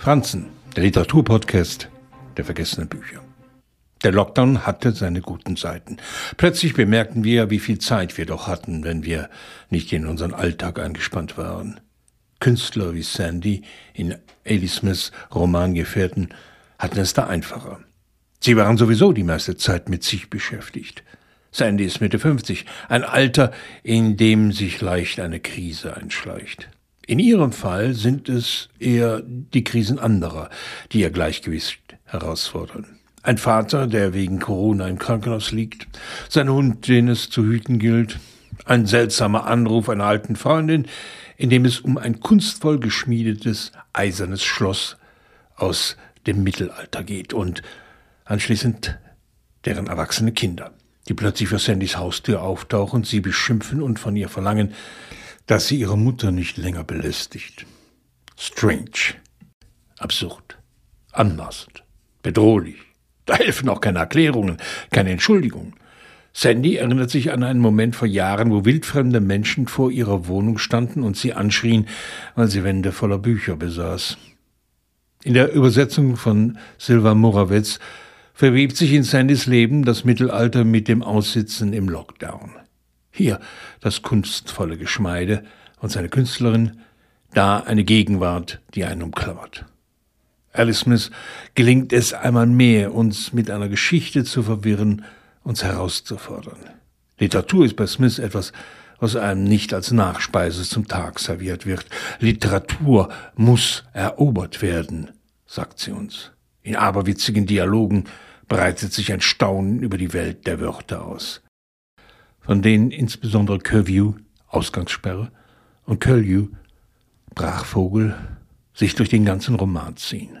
Franzen, der Literaturpodcast der vergessenen Bücher. Der Lockdown hatte seine guten Seiten. Plötzlich bemerkten wir, wie viel Zeit wir doch hatten, wenn wir nicht in unseren Alltag eingespannt waren. Künstler wie Sandy in Ailey Smiths Romangefährten hatten es da einfacher. Sie waren sowieso die meiste Zeit mit sich beschäftigt. Sandy ist Mitte 50, ein Alter, in dem sich leicht eine Krise einschleicht. In ihrem Fall sind es eher die Krisen anderer, die ihr Gleichgewicht herausfordern. Ein Vater, der wegen Corona im Krankenhaus liegt, sein Hund, den es zu hüten gilt, ein seltsamer Anruf einer alten Freundin, in dem es um ein kunstvoll geschmiedetes eisernes Schloss aus dem Mittelalter geht und anschließend deren erwachsene Kinder, die plötzlich vor Sandys Haustür auftauchen, sie beschimpfen und von ihr verlangen, dass sie ihre Mutter nicht länger belästigt. Strange, absurd, anmaßend, bedrohlich. Da helfen auch keine Erklärungen, keine Entschuldigungen. Sandy erinnert sich an einen Moment vor Jahren, wo wildfremde Menschen vor ihrer Wohnung standen und sie anschrien, weil sie Wände voller Bücher besaß. In der Übersetzung von Silva Morawetz verwebt sich in Sandys Leben das Mittelalter mit dem Aussitzen im Lockdown. Hier das kunstvolle Geschmeide und seine Künstlerin, da eine Gegenwart, die einen umklammert. Alice Smith gelingt es einmal mehr, uns mit einer Geschichte zu verwirren, uns herauszufordern. Literatur ist bei Smith etwas, was einem nicht als Nachspeise zum Tag serviert wird. Literatur muss erobert werden, sagt sie uns. In aberwitzigen Dialogen breitet sich ein Staunen über die Welt der Wörter aus von denen insbesondere Curview, Ausgangssperre, und Curlew, Brachvogel, sich durch den ganzen Roman ziehen.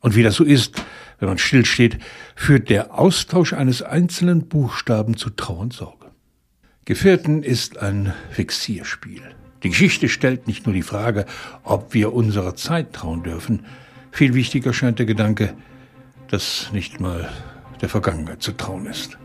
Und wie das so ist, wenn man stillsteht, führt der Austausch eines einzelnen Buchstaben zu Trauer und Sorge. Gefährten ist ein Fixierspiel. Die Geschichte stellt nicht nur die Frage, ob wir unserer Zeit trauen dürfen, viel wichtiger scheint der Gedanke, dass nicht mal der Vergangenheit zu trauen ist.